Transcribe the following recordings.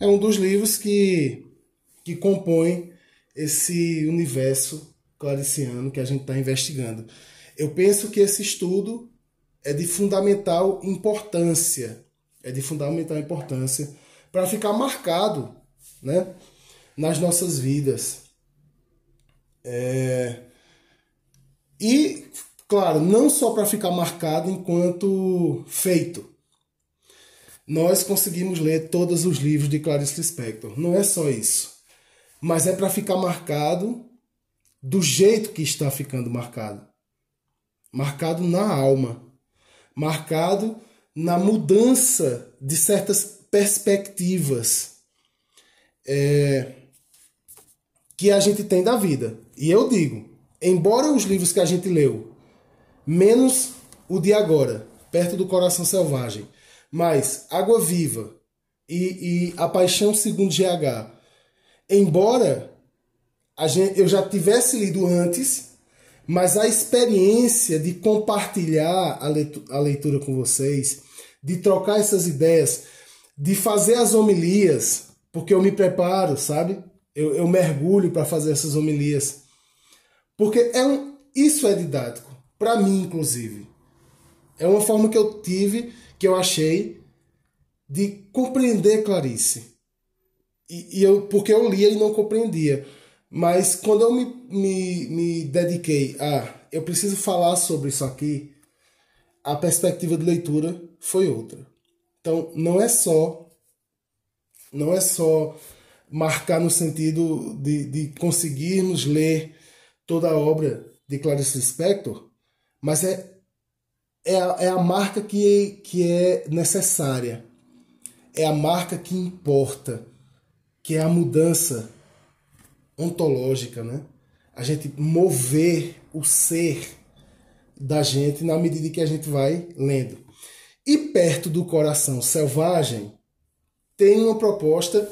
é um dos livros que, que compõe esse universo clariciano que a gente está investigando. Eu penso que esse estudo é de fundamental importância, é de fundamental importância para ficar marcado né, nas nossas vidas. É... E, claro, não só para ficar marcado enquanto feito. Nós conseguimos ler todos os livros de Clarice Lispector. Não é só isso. Mas é para ficar marcado do jeito que está ficando marcado. Marcado na alma. Marcado na mudança de certas perspectivas é, que a gente tem da vida. E eu digo, embora os livros que a gente leu, menos o de agora, perto do coração selvagem, mas Água Viva e, e A Paixão segundo GH, embora gente, eu já tivesse lido antes, mas a experiência de compartilhar a leitura, a leitura com vocês, de trocar essas ideias, de fazer as homilias, porque eu me preparo, sabe? Eu, eu mergulho para fazer essas homilias. Porque é um, isso é didático, para mim, inclusive. É uma forma que eu tive, que eu achei, de compreender Clarice. E, e eu, porque eu lia e não compreendia. Mas quando eu me, me, me dediquei a eu preciso falar sobre isso aqui, a perspectiva de leitura foi outra. Então, não é só não é só marcar no sentido de, de conseguirmos ler toda a obra de Clarice Lispector, mas é, é, a, é a marca que, que é necessária, é a marca que importa, que é a mudança ontológica, né? A gente mover o ser da gente na medida que a gente vai lendo. E perto do coração selvagem tem uma proposta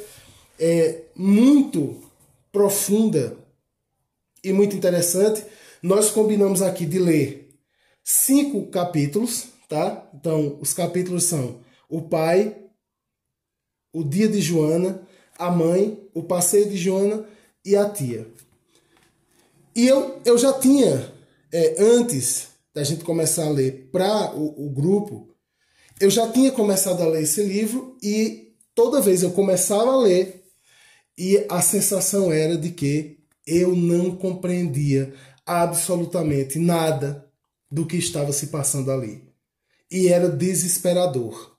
é, muito profunda e muito interessante. Nós combinamos aqui de ler cinco capítulos, tá? Então, os capítulos são o pai, o dia de Joana, a mãe, o passeio de Joana e a tia. E eu, eu já tinha, é, antes da gente começar a ler para o, o grupo, eu já tinha começado a ler esse livro e toda vez eu começava a ler e a sensação era de que eu não compreendia absolutamente nada do que estava se passando ali. E era desesperador.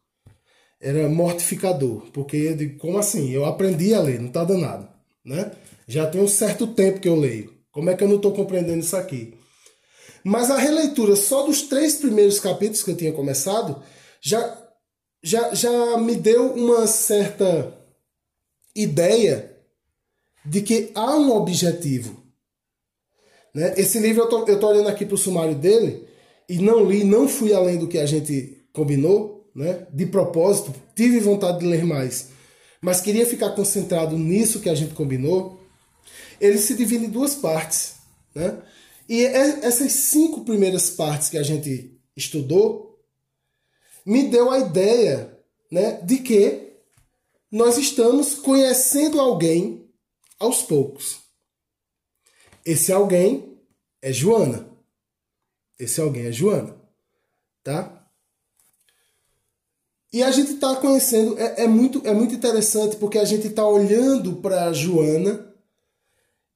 Era mortificador, porque eu digo, como assim? Eu aprendi a ler, não está danado, né? Já tem um certo tempo que eu leio. Como é que eu não estou compreendendo isso aqui? Mas a releitura só dos três primeiros capítulos que eu tinha começado já, já, já me deu uma certa ideia de que há um objetivo. Né? Esse livro eu tô, eu tô olhando aqui para o sumário dele e não li, não fui além do que a gente combinou, né? de propósito, tive vontade de ler mais, mas queria ficar concentrado nisso que a gente combinou ele se divide em duas partes. Né? E é, essas cinco primeiras partes que a gente estudou me deu a ideia né, de que nós estamos conhecendo alguém aos poucos. Esse alguém é Joana. Esse alguém é Joana. Tá? E a gente está conhecendo, é, é, muito, é muito interessante porque a gente está olhando para Joana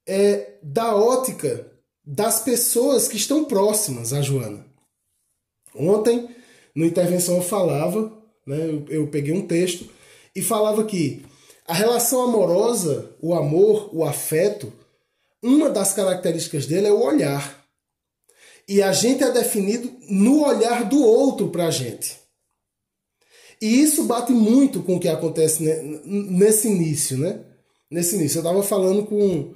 é, da ótica das pessoas que estão próximas a Joana. Ontem, no intervenção, eu falava, né, eu, eu peguei um texto e falava que a relação amorosa, o amor, o afeto, uma das características dele é o olhar. E a gente é definido no olhar do outro para a gente. E isso bate muito com o que acontece nesse início, né? Nesse início. Eu estava falando com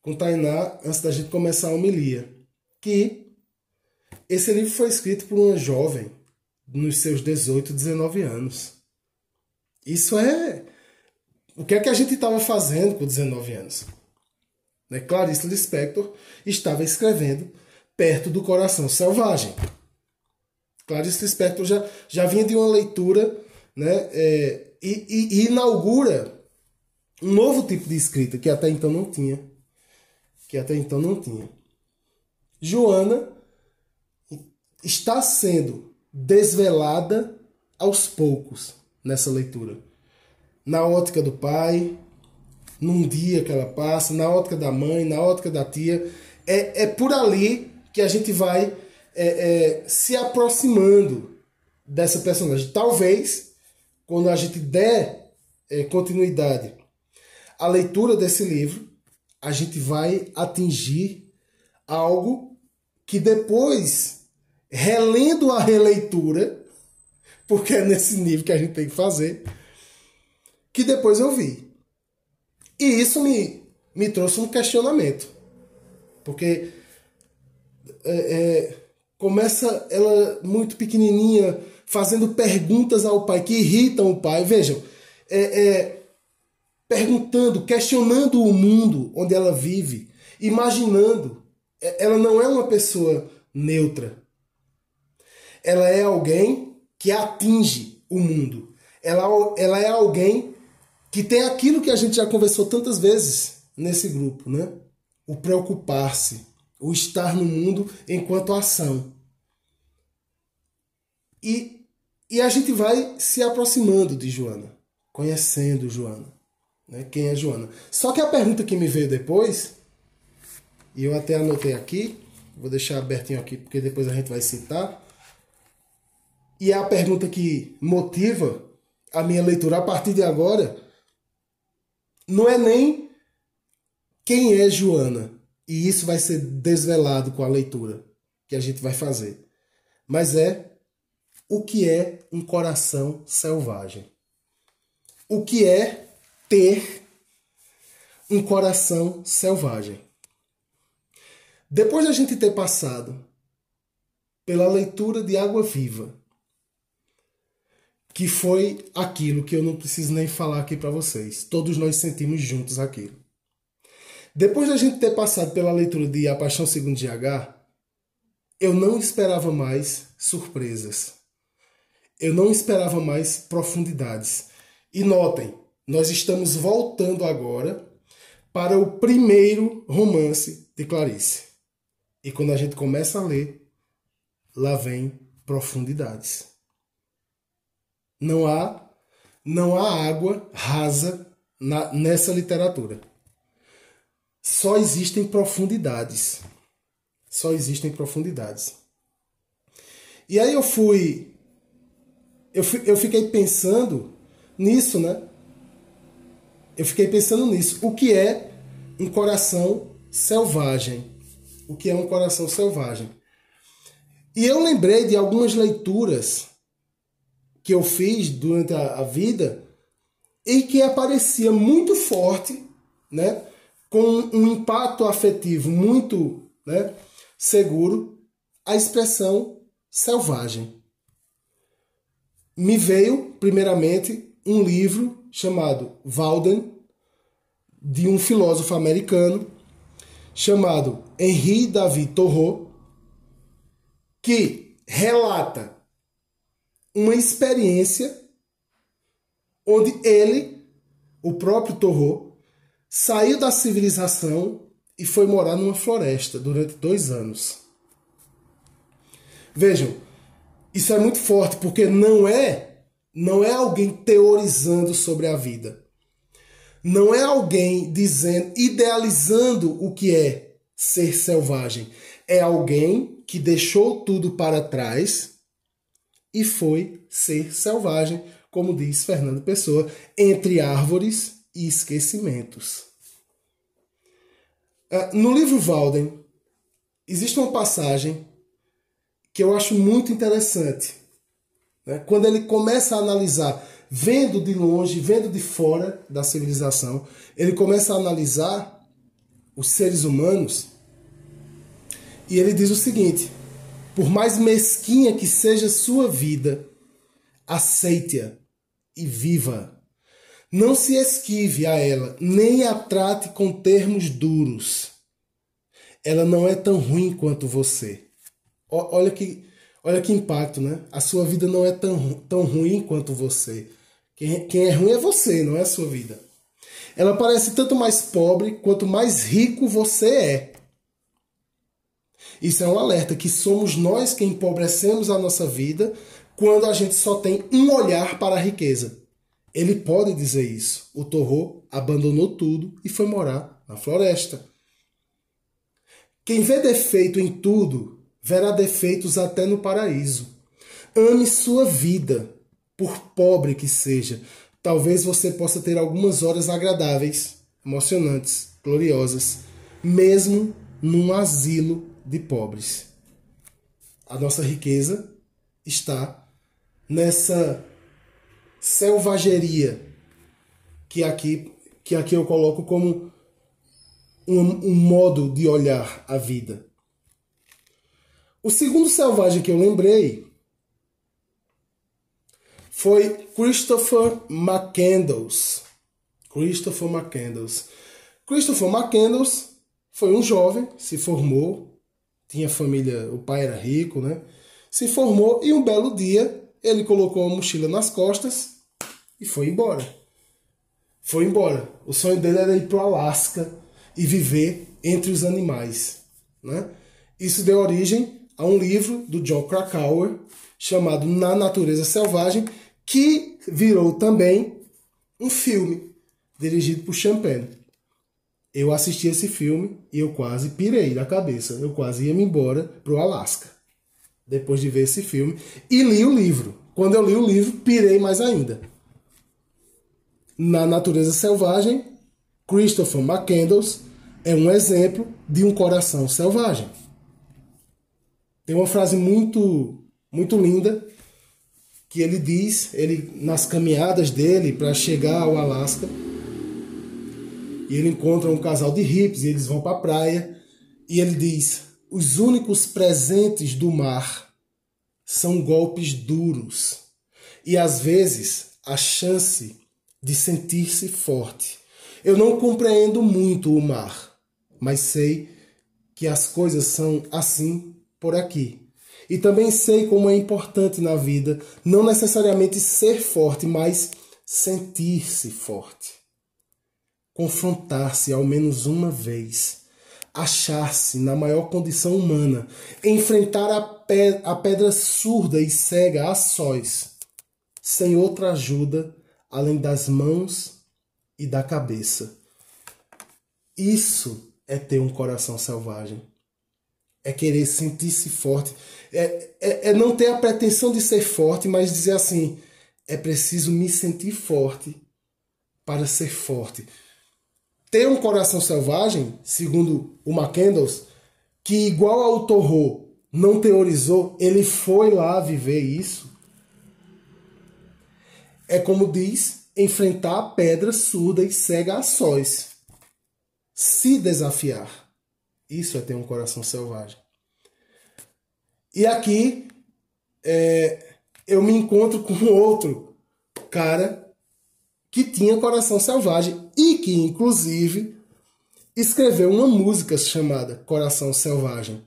com Tainá antes da gente começar a homilia. Que esse livro foi escrito por uma jovem nos seus 18, 19 anos. Isso é. O que é que a gente estava fazendo com 19 anos? Né? Clarice Lispector estava escrevendo Perto do Coração Selvagem. Clarice Lispector já, já vinha de uma leitura né, é, e, e, e inaugura um novo tipo de escrita que até então não tinha. Que até então não tinha. Joana está sendo desvelada aos poucos nessa leitura. Na ótica do pai, num dia que ela passa, na ótica da mãe, na ótica da tia. É, é por ali que a gente vai é, é, se aproximando dessa personagem. Talvez, quando a gente der é, continuidade à leitura desse livro, a gente vai atingir algo que depois, relendo a releitura, porque é nesse nível que a gente tem que fazer, que depois eu vi. E isso me, me trouxe um questionamento. Porque é, é, começa ela muito pequenininha, fazendo perguntas ao pai que irritam o pai. Vejam, é, é, perguntando, questionando o mundo onde ela vive, imaginando. É, ela não é uma pessoa neutra. Ela é alguém que atinge o mundo. Ela, ela é alguém que tem aquilo que a gente já conversou tantas vezes nesse grupo, né? O preocupar-se, o estar no mundo enquanto ação. E, e a gente vai se aproximando de Joana, conhecendo Joana, né? Quem é Joana? Só que a pergunta que me veio depois, e eu até anotei aqui, vou deixar abertinho aqui porque depois a gente vai citar, e é a pergunta que motiva a minha leitura a partir de agora não é nem quem é Joana, e isso vai ser desvelado com a leitura que a gente vai fazer, mas é o que é um coração selvagem. O que é ter um coração selvagem. Depois de a gente ter passado pela leitura de Água Viva, que foi aquilo que eu não preciso nem falar aqui para vocês. Todos nós sentimos juntos aquilo. Depois da gente ter passado pela leitura de A Paixão Segundo GH, eu não esperava mais surpresas. Eu não esperava mais profundidades. E notem, nós estamos voltando agora para o primeiro romance de Clarice. E quando a gente começa a ler, lá vem profundidades. Não há, não há água rasa na, nessa literatura. Só existem profundidades. Só existem profundidades. E aí eu fui, eu, fui, eu fiquei pensando nisso, né? Eu fiquei pensando nisso. O que é um coração selvagem? O que é um coração selvagem? E eu lembrei de algumas leituras que eu fiz durante a, a vida e que aparecia muito forte, né, com um impacto afetivo muito né, seguro, a expressão selvagem. Me veio, primeiramente, um livro chamado Walden, de um filósofo americano, chamado Henri David Thoreau, que relata uma experiência onde ele, o próprio Torro, saiu da civilização e foi morar numa floresta durante dois anos. Vejam, isso é muito forte porque não é não é alguém teorizando sobre a vida. Não é alguém dizendo, idealizando o que é ser selvagem. É alguém que deixou tudo para trás e foi ser selvagem, como diz Fernando Pessoa, entre árvores e esquecimentos. Ah, no livro Walden, existe uma passagem que eu acho muito interessante. Né? Quando ele começa a analisar, vendo de longe, vendo de fora da civilização, ele começa a analisar os seres humanos e ele diz o seguinte: por mais mesquinha que seja sua vida, aceite-a e viva. Não se esquive a ela, nem a trate com termos duros. Ela não é tão ruim quanto você. Olha que, olha que impacto, né? A sua vida não é tão, tão ruim quanto você. Quem, quem é ruim é você, não é a sua vida. ela parece tanto mais pobre quanto mais rico você é. Isso é um alerta que somos nós que empobrecemos a nossa vida quando a gente só tem um olhar para a riqueza. Ele pode dizer isso. O Torro abandonou tudo e foi morar na floresta. Quem vê defeito em tudo, verá defeitos até no paraíso. Ame sua vida, por pobre que seja. Talvez você possa ter algumas horas agradáveis, emocionantes, gloriosas, mesmo num asilo de pobres. A nossa riqueza está nessa selvageria que aqui, que aqui eu coloco como um, um modo de olhar a vida. O segundo selvagem que eu lembrei foi Christopher McCandles. Christopher McCandles. Christopher McCandles foi um jovem, se formou, tinha família, o pai era rico, né? Se formou e um belo dia ele colocou uma mochila nas costas e foi embora. Foi embora. O sonho dele era ir para o Alasca e viver entre os animais. Né? Isso deu origem a um livro do John Krakauer chamado Na Natureza Selvagem, que virou também um filme dirigido por Champagne. Eu assisti esse filme e eu quase pirei da cabeça. Eu quase ia me embora pro Alasca. Depois de ver esse filme. E li o livro. Quando eu li o livro, pirei mais ainda. Na Natureza Selvagem, Christopher McCandles é um exemplo de um coração selvagem. Tem uma frase muito muito linda que ele diz, ele nas caminhadas dele para chegar ao Alasca, e ele encontra um casal de hippies e eles vão para a praia e ele diz: "Os únicos presentes do mar são golpes duros e às vezes a chance de sentir-se forte. Eu não compreendo muito o mar, mas sei que as coisas são assim por aqui. E também sei como é importante na vida não necessariamente ser forte, mas sentir-se forte. Confrontar-se ao menos uma vez, achar-se na maior condição humana, enfrentar a, pe a pedra surda e cega a sós, sem outra ajuda além das mãos e da cabeça. Isso é ter um coração selvagem. É querer sentir-se forte. É, é, é, não ter a pretensão de ser forte, mas dizer assim: é preciso me sentir forte para ser forte. Ter um coração selvagem, segundo o McCandles, que igual ao Torro não teorizou, ele foi lá viver isso. É como diz, enfrentar a pedra surda e cega a sós se desafiar. Isso é ter um coração selvagem. E aqui é, eu me encontro com outro cara que tinha coração selvagem e que, inclusive, escreveu uma música chamada Coração Selvagem.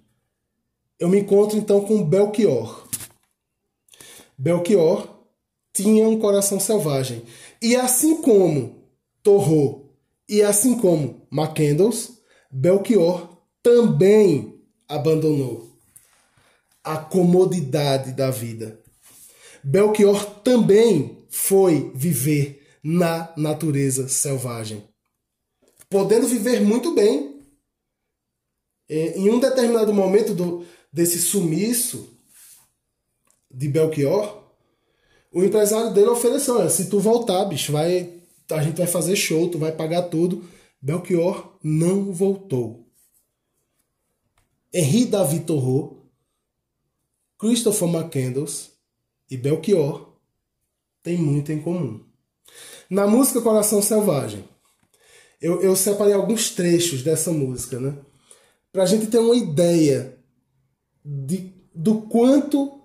Eu me encontro então com Belchior. Belchior tinha um coração selvagem. E assim como Torro e assim como McCandles, Belchior também abandonou a comodidade da vida. Belchior também foi viver na natureza selvagem. Podendo viver muito bem. Em um determinado momento do, desse sumiço de Belchior, o empresário dele ofereceu: se tu voltar, bicho, vai a gente vai fazer show, tu vai pagar tudo. Belchior não voltou. Henri David Thoreau, Christopher McCandles e Belchior têm muito em comum. Na música Coração Selvagem, eu, eu separei alguns trechos dessa música, né? Pra gente ter uma ideia de, do quanto,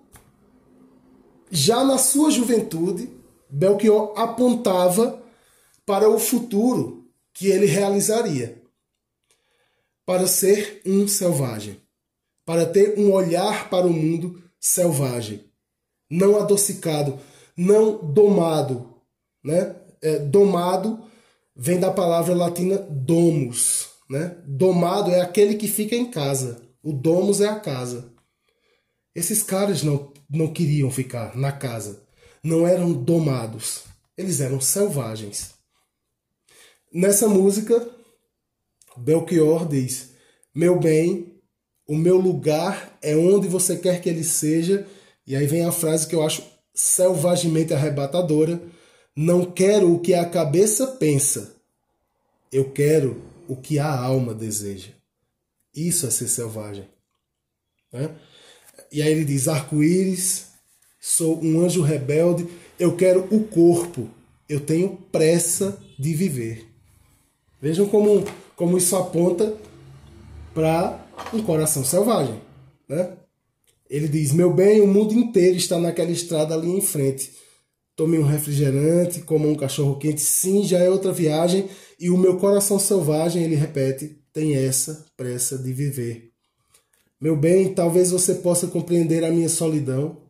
já na sua juventude, Belchior apontava para o futuro que ele realizaria. Para ser um selvagem. Para ter um olhar para o mundo selvagem. Não adocicado, não domado, né? É, domado vem da palavra latina domus, né? Domado é aquele que fica em casa. O domus é a casa. Esses caras não, não queriam ficar na casa. Não eram domados. Eles eram selvagens. Nessa música, Belchior diz: Meu bem, o meu lugar é onde você quer que ele seja. E aí vem a frase que eu acho selvagemente arrebatadora: Não quero o que a cabeça pensa, eu quero o que a alma deseja. Isso é ser selvagem. Né? E aí ele diz: arco-íris, sou um anjo rebelde, eu quero o corpo, eu tenho pressa de viver. Vejam como, como isso aponta para um coração selvagem. Né? Ele diz: Meu bem, o mundo inteiro está naquela estrada ali em frente. Tome um refrigerante, coma um cachorro quente. Sim, já é outra viagem. E o meu coração selvagem, ele repete, tem essa pressa de viver. Meu bem, talvez você possa compreender a minha solidão.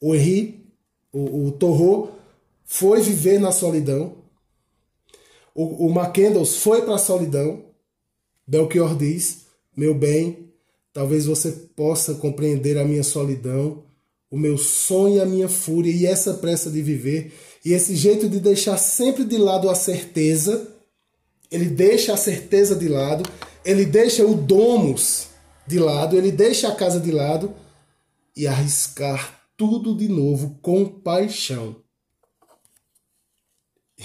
O Henri, o, o Torro, foi viver na solidão. O, o foi para a solidão. Belchior diz: Meu bem, talvez você possa compreender a minha solidão, o meu sonho e a minha fúria, e essa pressa de viver, e esse jeito de deixar sempre de lado a certeza. Ele deixa a certeza de lado ele deixa o domus de lado, ele deixa a casa de lado e arriscar tudo de novo com paixão.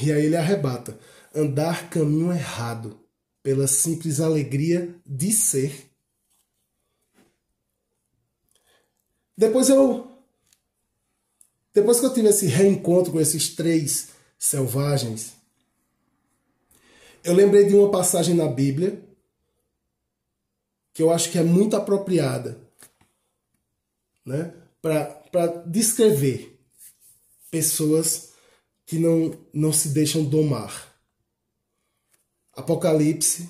E aí ele arrebata: andar caminho errado pela simples alegria de ser. Depois eu depois que eu tive esse reencontro com esses três selvagens, eu lembrei de uma passagem na Bíblia que eu acho que é muito apropriada né, para descrever pessoas que não, não se deixam domar. Apocalipse,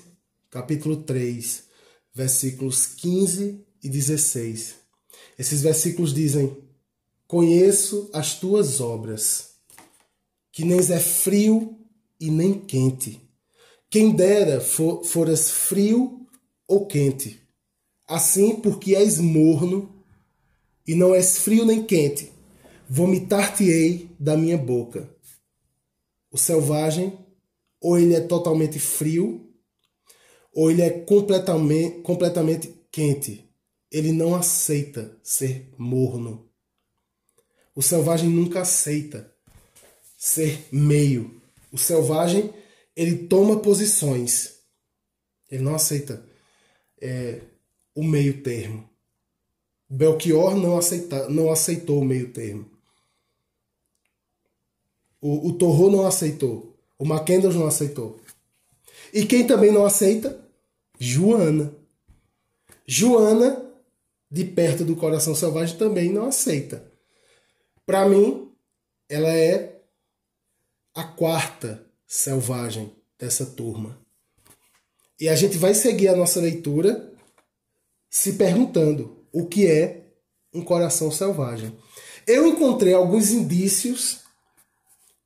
capítulo 3, versículos 15 e 16. Esses versículos dizem: Conheço as tuas obras, que nem é frio e nem quente. Quem dera for, foras frio ou quente. Assim, porque és morno e não és frio nem quente, vomitar-te-ei da minha boca. O selvagem, ou ele é totalmente frio, ou ele é completamente, completamente quente. Ele não aceita ser morno. O selvagem nunca aceita ser meio. O selvagem, ele toma posições. Ele não aceita é, o meio termo. Belchior não, aceita, não aceitou o meio termo. O, o Torro não aceitou. O Mackendos não aceitou. E quem também não aceita? Joana. Joana, de perto do coração selvagem, também não aceita. Para mim, ela é a quarta selvagem dessa turma. E a gente vai seguir a nossa leitura se perguntando o que é um coração selvagem. Eu encontrei alguns indícios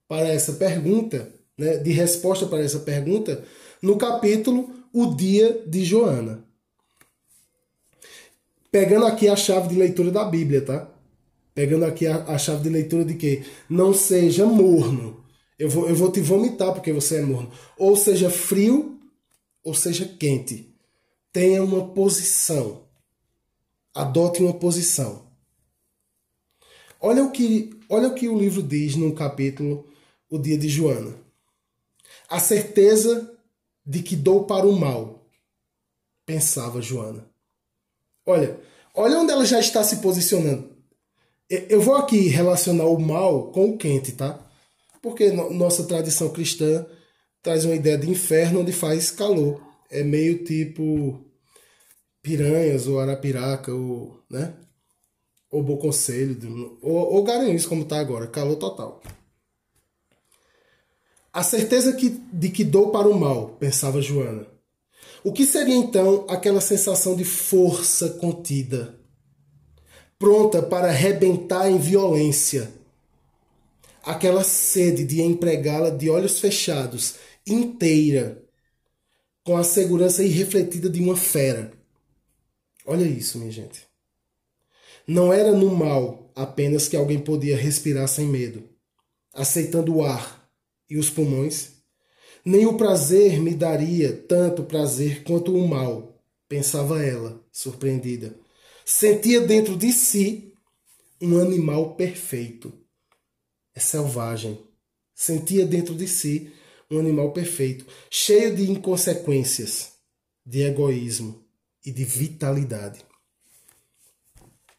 para essa pergunta, né, de resposta para essa pergunta, no capítulo O Dia de Joana. Pegando aqui a chave de leitura da Bíblia, tá? Pegando aqui a, a chave de leitura de que não seja morno. Eu vou, eu vou te vomitar porque você é morno. Ou seja frio ou seja quente. Tenha uma posição. Adote uma posição. Olha o que, olha o que o livro diz no capítulo O Dia de Joana. A certeza de que dou para o mal, pensava Joana. Olha, olha onde ela já está se posicionando. Eu vou aqui relacionar o mal com o quente, tá? Porque nossa tradição cristã traz uma ideia de inferno onde faz calor. É meio tipo Piranhas ou Arapiraca ou, né? Ou Bom Conselho, ou, ou Garanhuns como está agora, calor total. A certeza que, de que dou para o mal, pensava Joana. O que seria então aquela sensação de força contida, pronta para arrebentar em violência? aquela sede de empregá-la de olhos fechados, inteira, com a segurança irrefletida de uma fera. Olha isso, minha gente. Não era no mal apenas que alguém podia respirar sem medo, aceitando o ar e os pulmões. Nem o prazer me daria tanto prazer quanto o mal, pensava ela, surpreendida. Sentia dentro de si um animal perfeito. É selvagem. Sentia dentro de si um animal perfeito, cheio de inconsequências, de egoísmo e de vitalidade.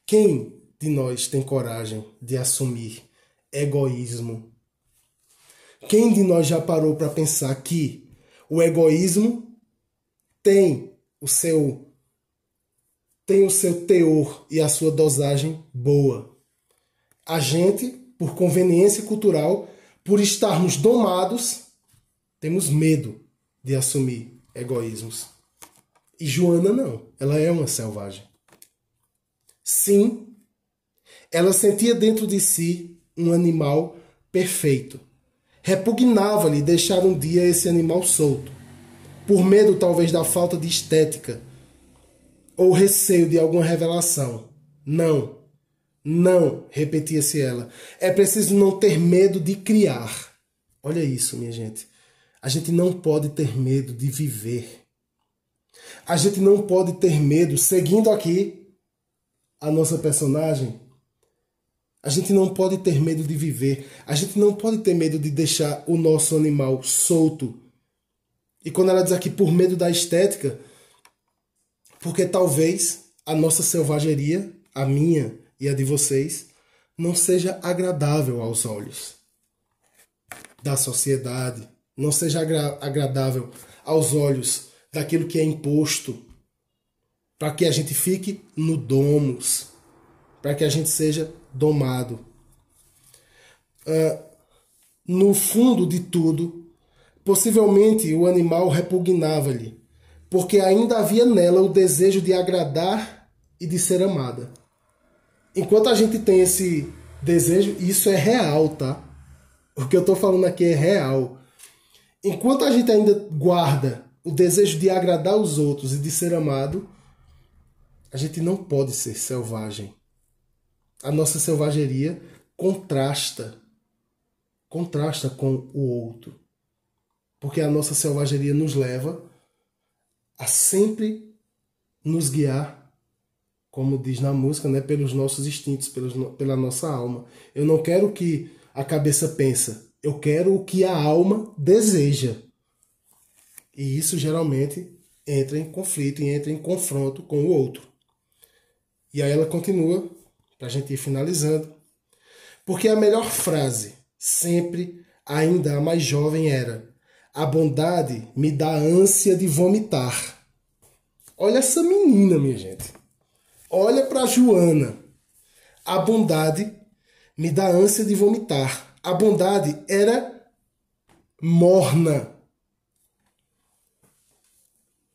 Quem de nós tem coragem de assumir egoísmo? Quem de nós já parou para pensar que o egoísmo tem o seu tem o seu teor e a sua dosagem boa? A gente, por conveniência cultural, por estarmos domados, temos medo de assumir egoísmos. E Joana não, ela é uma selvagem. Sim, ela sentia dentro de si um animal perfeito. Repugnava-lhe deixar um dia esse animal solto, por medo talvez da falta de estética ou receio de alguma revelação. Não, não, repetia-se ela. É preciso não ter medo de criar. Olha isso, minha gente. A gente não pode ter medo de viver. A gente não pode ter medo, seguindo aqui a nossa personagem, a gente não pode ter medo de viver. A gente não pode ter medo de deixar o nosso animal solto. E quando ela diz aqui por medo da estética, porque talvez a nossa selvageria, a minha e a de vocês, não seja agradável aos olhos da sociedade, não seja agra agradável aos olhos daquilo que é imposto, para que a gente fique no domus, para que a gente seja domado. Uh, no fundo de tudo, possivelmente o animal repugnava-lhe, porque ainda havia nela o desejo de agradar e de ser amada. Enquanto a gente tem esse desejo, isso é real, tá? O que eu estou falando aqui é real. Enquanto a gente ainda guarda o desejo de agradar os outros e de ser amado, a gente não pode ser selvagem. A nossa selvageria contrasta contrasta com o outro. Porque a nossa selvageria nos leva a sempre nos guiar, como diz na música, né, pelos nossos instintos, pelos, pela nossa alma. Eu não quero que a cabeça pensa, eu quero o que a alma deseja. E isso geralmente entra em conflito e entra em confronto com o outro. E aí ela continua, para a gente ir finalizando. Porque a melhor frase, sempre, ainda a mais jovem, era: A bondade me dá ânsia de vomitar. Olha essa menina, minha gente. Olha para Joana. A bondade me dá ânsia de vomitar. A bondade era morna.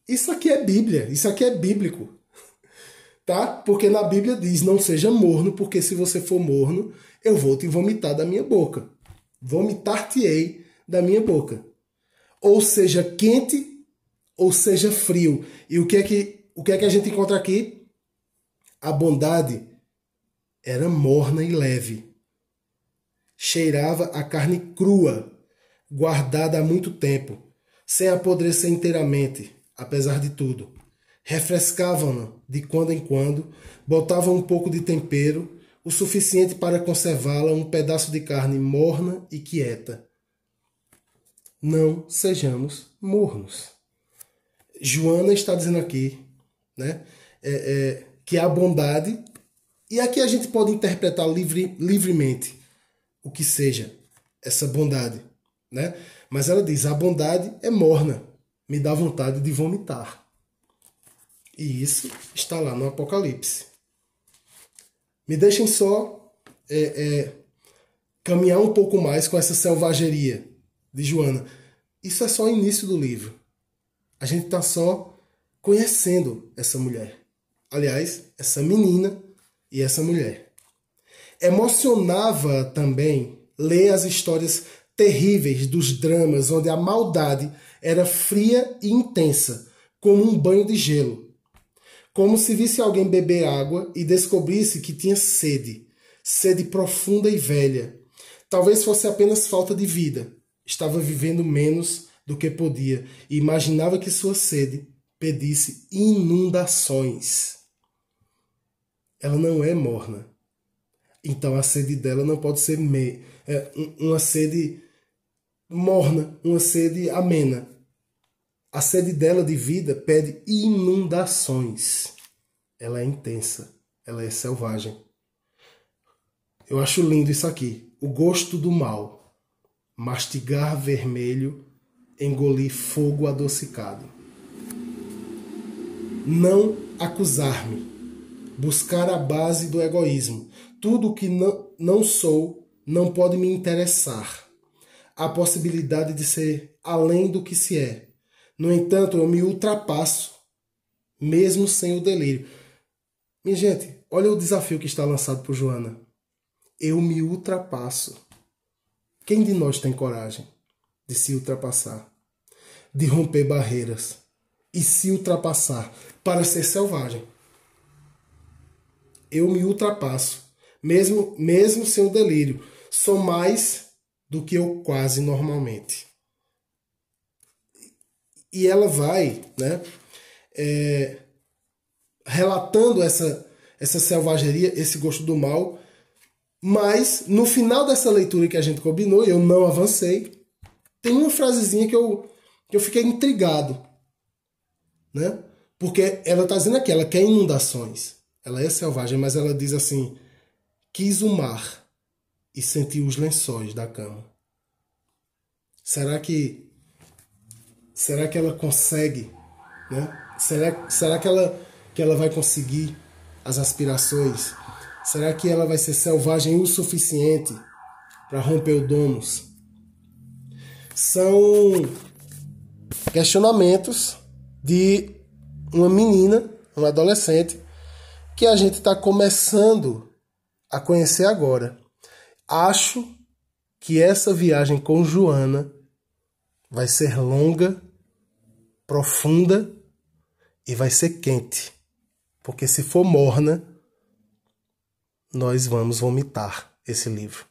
Isso aqui é Bíblia, isso aqui é bíblico tá? Porque na Bíblia diz: não seja morno, porque se você for morno, eu vou te vomitar da minha boca. Vomitar-te-ei da minha boca. Ou seja quente, ou seja frio. E o que é que, o que, é que a gente encontra aqui? A bondade era morna e leve. Cheirava a carne crua, guardada há muito tempo, sem apodrecer inteiramente, apesar de tudo refrescavam-na de quando em quando, botavam um pouco de tempero, o suficiente para conservá-la um pedaço de carne morna e quieta. Não sejamos mornos. Joana está dizendo aqui né, é, é, que a bondade, e aqui a gente pode interpretar livre, livremente o que seja essa bondade. Né? Mas ela diz: a bondade é morna, me dá vontade de vomitar. E isso está lá no Apocalipse. Me deixem só é, é, caminhar um pouco mais com essa selvageria de Joana. Isso é só o início do livro. A gente está só conhecendo essa mulher. Aliás, essa menina e essa mulher. Emocionava também ler as histórias terríveis dos dramas onde a maldade era fria e intensa, como um banho de gelo. Como se visse alguém beber água e descobrisse que tinha sede, sede profunda e velha. Talvez fosse apenas falta de vida. Estava vivendo menos do que podia e imaginava que sua sede pedisse inundações. Ela não é morna. Então a sede dela não pode ser me, é, uma sede morna, uma sede amena. A sede dela de vida pede inundações. Ela é intensa, ela é selvagem. Eu acho lindo isso aqui. O gosto do mal. Mastigar vermelho, engolir fogo adocicado. Não acusar-me. Buscar a base do egoísmo. Tudo que não, não sou não pode me interessar a possibilidade de ser além do que se é. No entanto, eu me ultrapasso, mesmo sem o delírio. Minha gente, olha o desafio que está lançado por Joana. Eu me ultrapasso. Quem de nós tem coragem de se ultrapassar, de romper barreiras e se ultrapassar para ser selvagem? Eu me ultrapasso, mesmo mesmo sem o delírio. Sou mais do que eu quase normalmente. E ela vai, né, é, relatando essa, essa selvageria, esse gosto do mal, mas no final dessa leitura que a gente combinou, eu não avancei, tem uma frasezinha que eu, que eu fiquei intrigado, né? Porque ela está dizendo aqui, ela quer inundações. Ela é selvagem, mas ela diz assim: quis o mar e sentiu os lençóis da cama. Será que será que ela consegue, né? Será, será que ela que ela vai conseguir as aspirações? Será que ela vai ser selvagem o suficiente para romper o domus? São questionamentos de uma menina, uma adolescente, que a gente está começando a conhecer agora. Acho que essa viagem com Joana vai ser longa, profunda e vai ser quente. Porque se for morna, nós vamos vomitar esse livro.